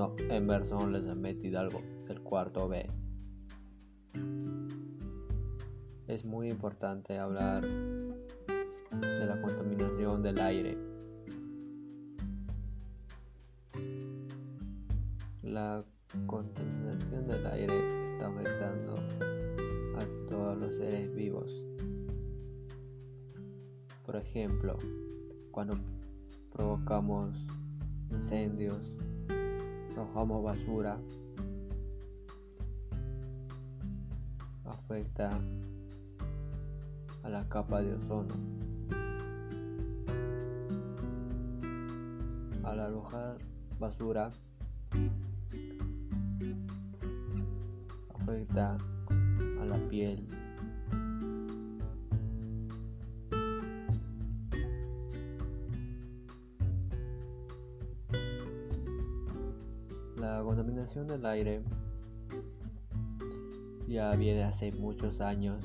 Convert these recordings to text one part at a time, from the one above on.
no, Emerson les ha metido algo del cuarto B. Es muy importante hablar de la contaminación del aire. La contaminación del aire está afectando a todos los seres vivos. Por ejemplo, cuando provocamos incendios, arrojamos basura, afecta a la capa de ozono. Al arrojar basura, afecta a la piel. Contaminación del aire ya viene hace muchos años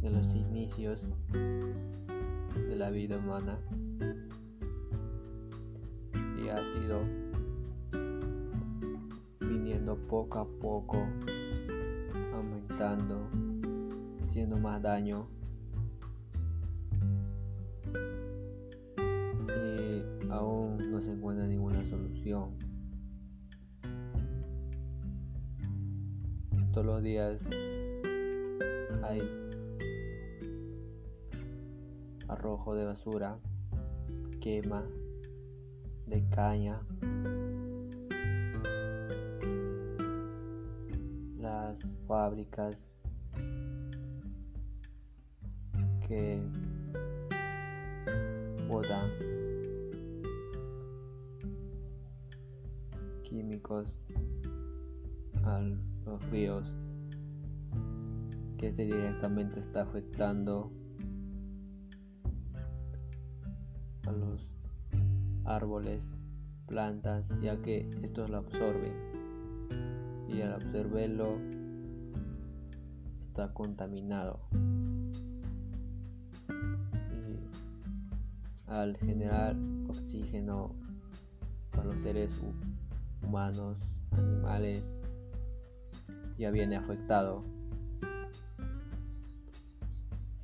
de los inicios de la vida humana y ha sido viniendo poco a poco aumentando haciendo más daño. Y aún no se encuentra ninguna solución todos los días hay arrojo de basura, quema de caña, las fábricas que botan químicos a los ríos que este directamente está afectando a los árboles, plantas, ya que estos lo absorben y al absorberlo está contaminado. Y al generar oxígeno para los seres humanos, animales, ya viene afectado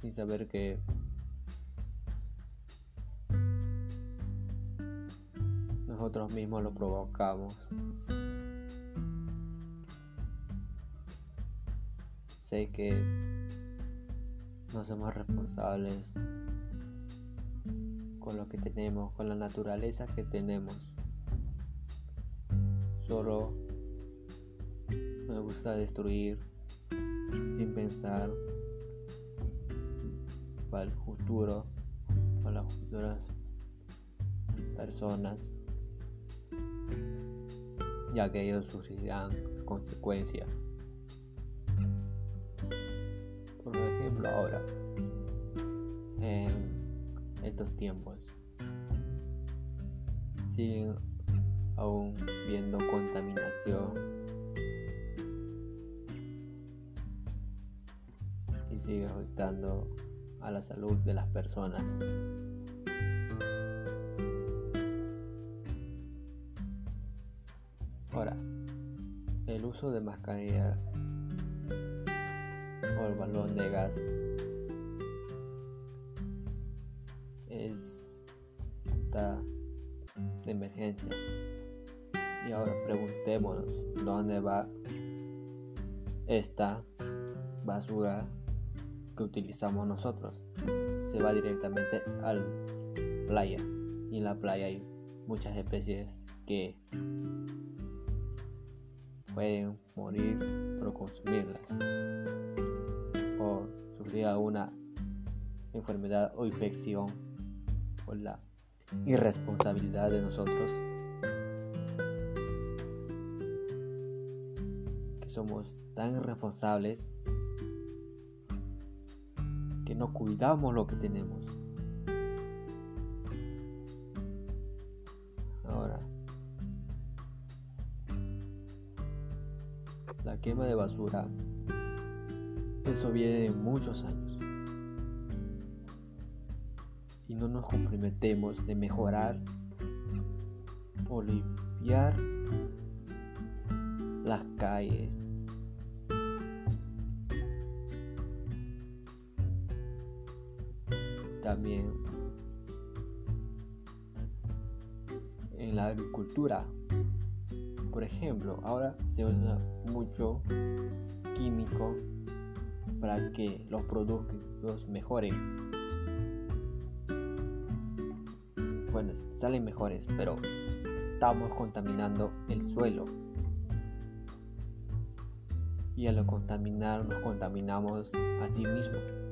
sin saber que nosotros mismos lo provocamos. Sé que no somos responsables con lo que tenemos, con la naturaleza que tenemos. Solo me gusta destruir sin pensar para el futuro, para las futuras personas ya que ellos sufrirán consecuencias. Por ejemplo, ahora, en estos tiempos, siguen aún viendo contaminación sigue afectando a la salud de las personas. Ahora, el uso de mascarilla o el balón de gas es de emergencia. Y ahora preguntémonos dónde va esta basura que utilizamos nosotros. Se va directamente al playa. Y en la playa hay muchas especies que pueden morir por consumirlas o sufrir alguna enfermedad o infección por la irresponsabilidad de nosotros que somos tan irresponsables no cuidamos lo que tenemos la quema de basura, eso viene de muchos años. Y no nos comprometemos de mejorar o limpiar las calles. También en la agricultura. Por ejemplo, ahora se usa mucho químico para que los productos mejoren. Bueno, salen mejores, pero estamos contaminando el suelo. Y al contaminar nos contaminamos a sí mismos.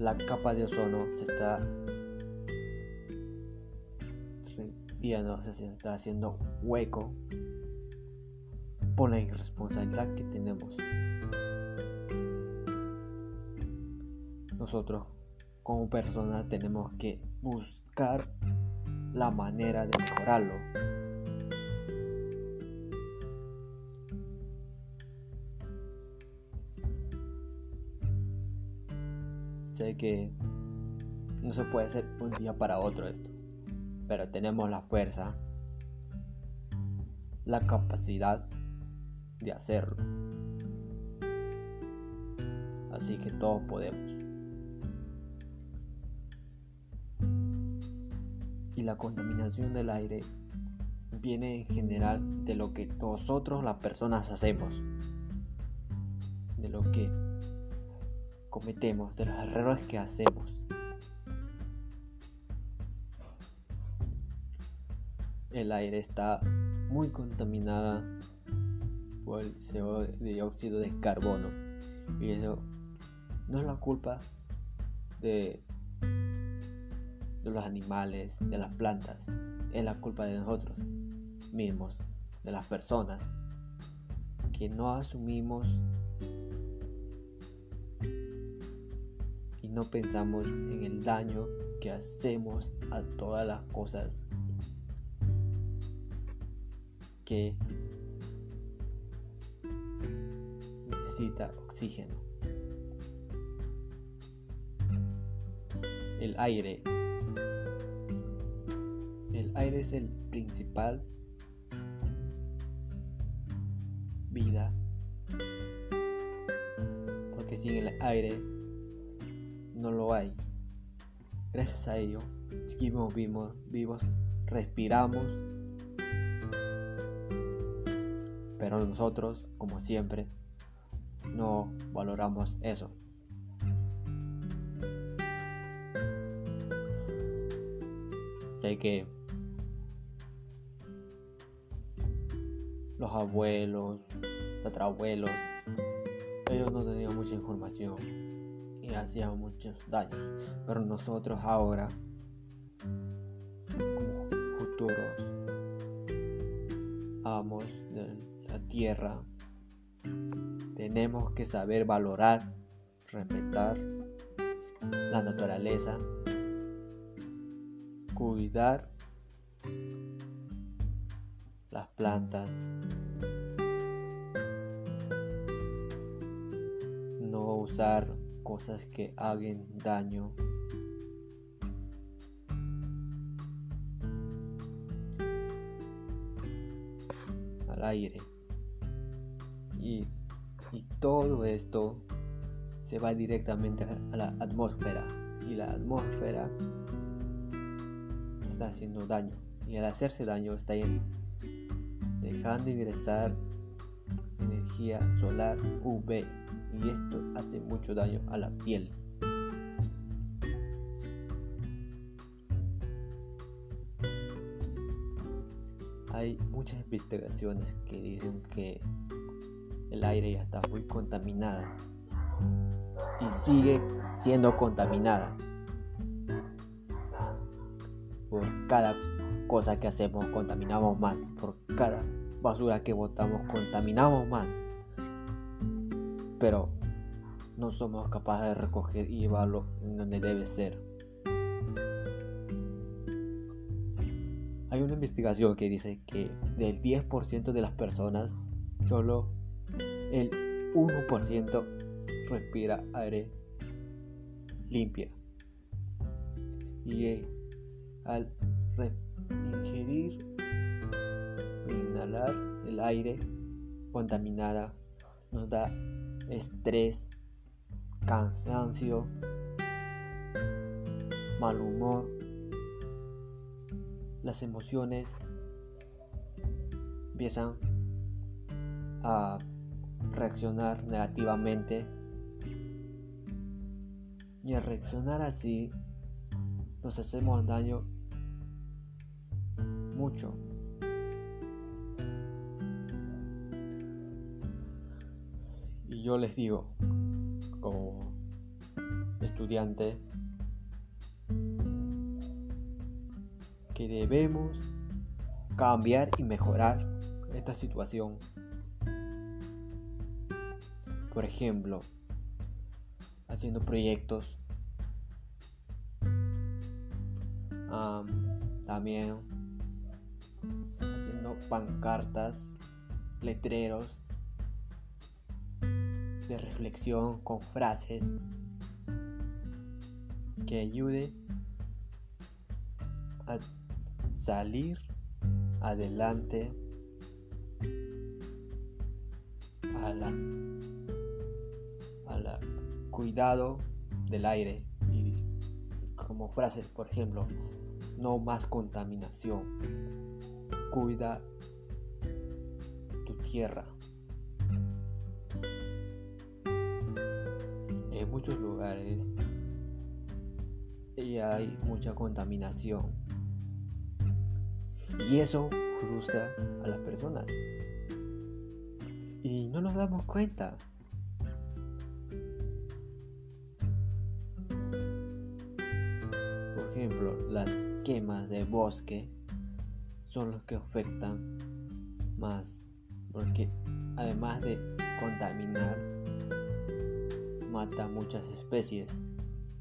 La capa de ozono se está haciendo hueco por la irresponsabilidad que tenemos. Nosotros como personas tenemos que buscar la manera de mejorarlo. Sé que no se puede hacer un día para otro esto pero tenemos la fuerza, la capacidad de hacerlo. Así que todos podemos. Y la contaminación del aire viene en general de lo que nosotros las personas hacemos, de lo que cometemos, de los errores que hacemos. el aire está muy contaminada por el dióxido de carbono y eso no es la culpa de, de los animales, de las plantas, es la culpa de nosotros mismos, de las personas que no asumimos no pensamos en el daño que hacemos a todas las cosas que necesita oxígeno. El aire. El aire es el principal vida. Porque sin el aire no lo hay. Gracias a ello, seguimos vivos, vivos respiramos Pero nosotros, como siempre, no valoramos eso. Sé que los abuelos, tatarabuelos, ellos no tenían mucha información y hacían muchos daños. Pero nosotros ahora, como futuros amos del tierra, tenemos que saber valorar, respetar la naturaleza, cuidar las plantas, no usar cosas que hagan daño al aire. Y, todo esto se va directamente a la atmósfera. Y la atmósfera está haciendo daño. Y al hacerse daño está dejando ingresar energía solar UV. Y esto hace mucho daño a la piel. Hay muchas investigaciones que dicen que el aire ya está muy contaminada y sigue siendo contaminada por cada cosa que hacemos contaminamos más por cada basura que botamos contaminamos más pero no somos capaces de recoger y llevarlo en donde debe ser hay una investigación que dice que del 10% de las personas solo el 1% respira aire limpia. Y al ingerir o inhalar el aire contaminada nos da estrés, cansancio, mal humor, las emociones empiezan a reaccionar negativamente y al reaccionar así nos hacemos daño mucho. Yo les digo, como estudiante, que debemos cambiar y mejorar esta situación. Por ejemplo, haciendo proyectos. también haciendo pancartas, letreros de reflexión con frases que ayude a salir adelante a la, a la cuidado del aire. Y como frases por ejemplo no más contaminación. Cuida tu tierra muchos lugares y hay mucha contaminación. Y eso frustra a las personas. Y no nos damos cuenta. Por ejemplo las quemas de bosque son los que afectan más porque además de contaminar mata muchas especies.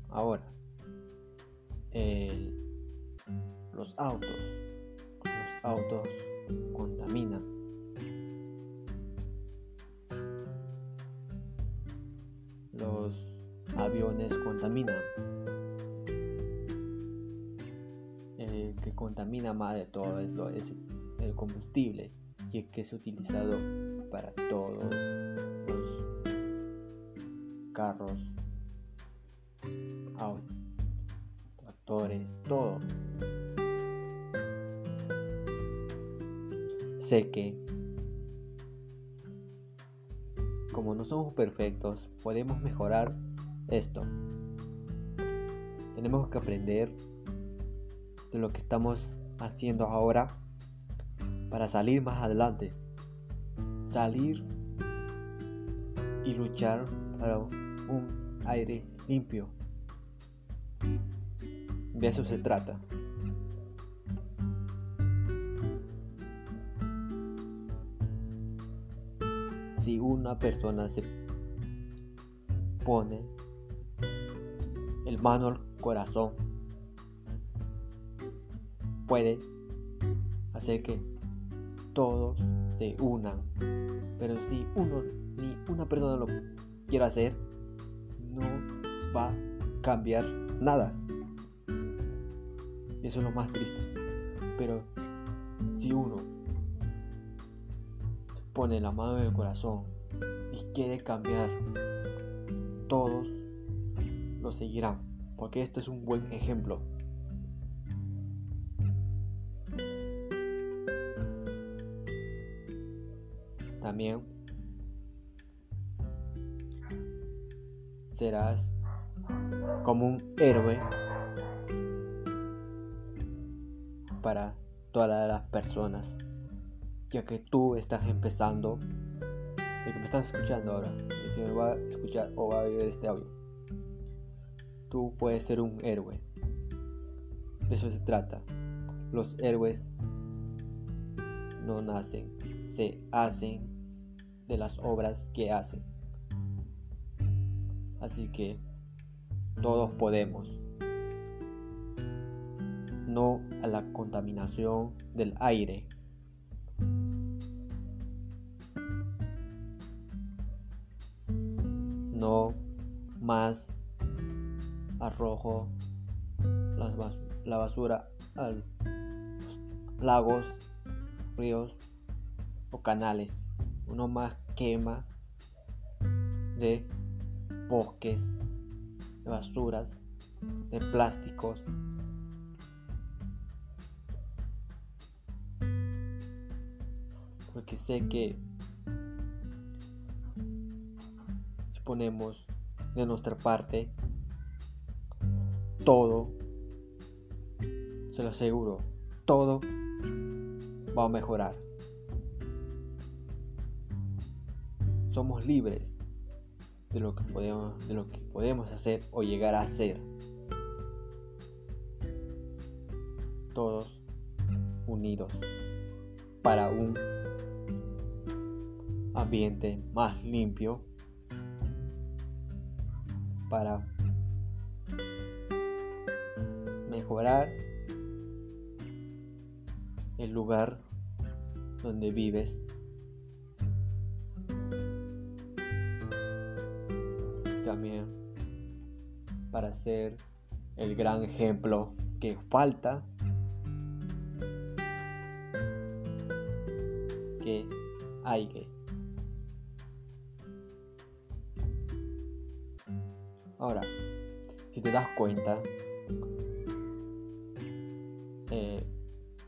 Ahora los autos los autos contaminan. Los aviones contaminan. El que contamina más de todo es, es el combustible y que es utilizado para todos los carros autos todo. Sé que, como no somos perfectos, podemos mejorar esto. Tenemos que aprender de lo que estamos haciendo ahora para salir más adelante. Salir y luchar para un aire limpio. De eso se trata. Si una persona se pone el mano al corazón, puede hacer que todos se unan. Pero si uno ni una persona lo quiere hacer, no va a cambiar nada. Eso es lo más triste. Pero si uno pone la mano en el corazón y quiere cambiar, todos lo seguirán. Porque esto es un buen ejemplo. También serás como un héroe para todas las personas, ya que tú estás empezando, el que me estás escuchando ahora, el que me va a escuchar o va a ver este audio, tú puedes ser un héroe. De eso se trata. Los héroes no nacen, se hacen de las obras que hacen. Así que todos podemos no a la contaminación del aire. No más arrojo la basura a lagos, ríos o canales. Uno más quema de bosques, de basuras, de plásticos. Porque sé que si ponemos de nuestra parte todo, se lo aseguro, todo va a mejorar. Somos libres de lo que podemos, de lo que podemos hacer o llegar a hacer. Todos unidos para un ambiente más limpio, para mejorar el lugar donde vives. También para ser el gran ejemplo que falta. Que hay que. Ahora si te das cuenta eh,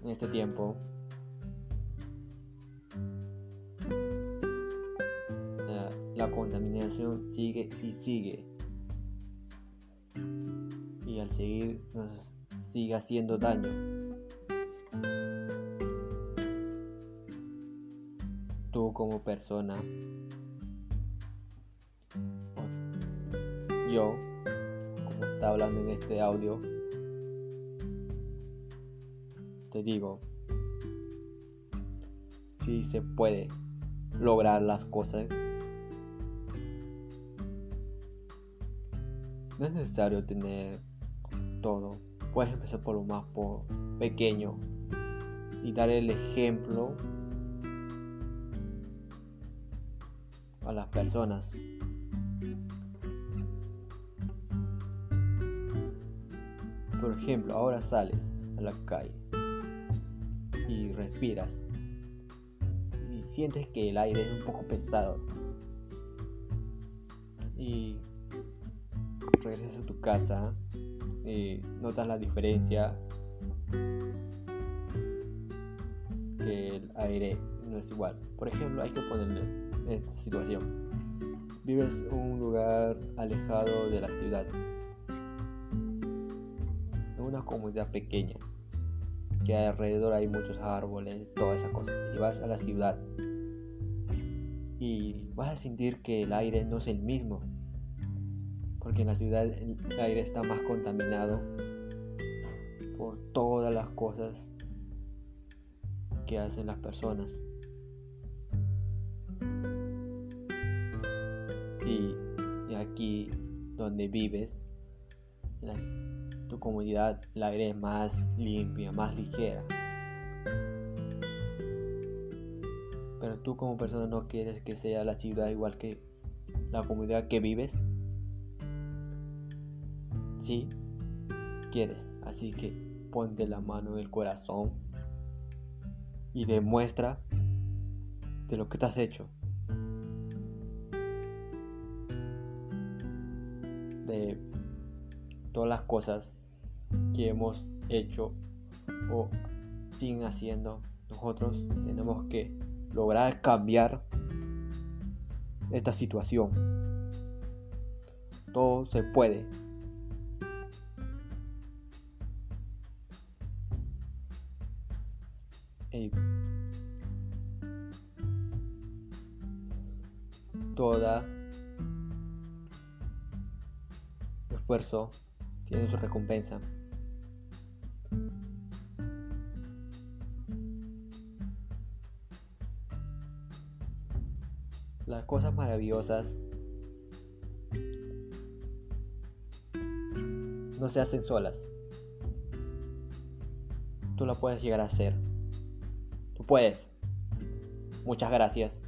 en este tiempo y sigue y al seguir nos sigue haciendo daño tú como persona yo como está hablando en este audio te digo, si se puede lograr las cosas. No es necesario tener todo. Puedes empezar por lo más pequeño y dar el ejemplo a las personas. Por ejemplo, ahora sales a la calle y respiras y sientes que el aire es un poco pesado y a tu casa y notas la diferencia que el aire no es igual. Por ejemplo, hay que ponerle esta situación. Vives en un lugar alejado de la ciudad, en una comunidad pequeña que alrededor hay muchos árboles, todas esas cosas. Y vas a la ciudad y vas a sentir que el aire no es el mismo. Porque en la ciudad el aire está más contaminado por todas las cosas que hacen las personas. Y, aquí donde vives, tu comunidad la aire más limpia, más ligera. Pero tú como persona no quieres que sea la ciudad igual que la comunidad que vives. Quieres. Así que ponte la mano en el corazón y demuestra de lo que te has hecho. De todas las cosas que hemos hecho o siguen haciendo, nosotros tenemos que lograr cambiar esta situación. Todo se puede. Toda esfuerzo tiene su recompensa. Las cosas maravillosas no se hacen solas. Tú lo puedes llegar a hacer. Tú puedes. Muchas gracias.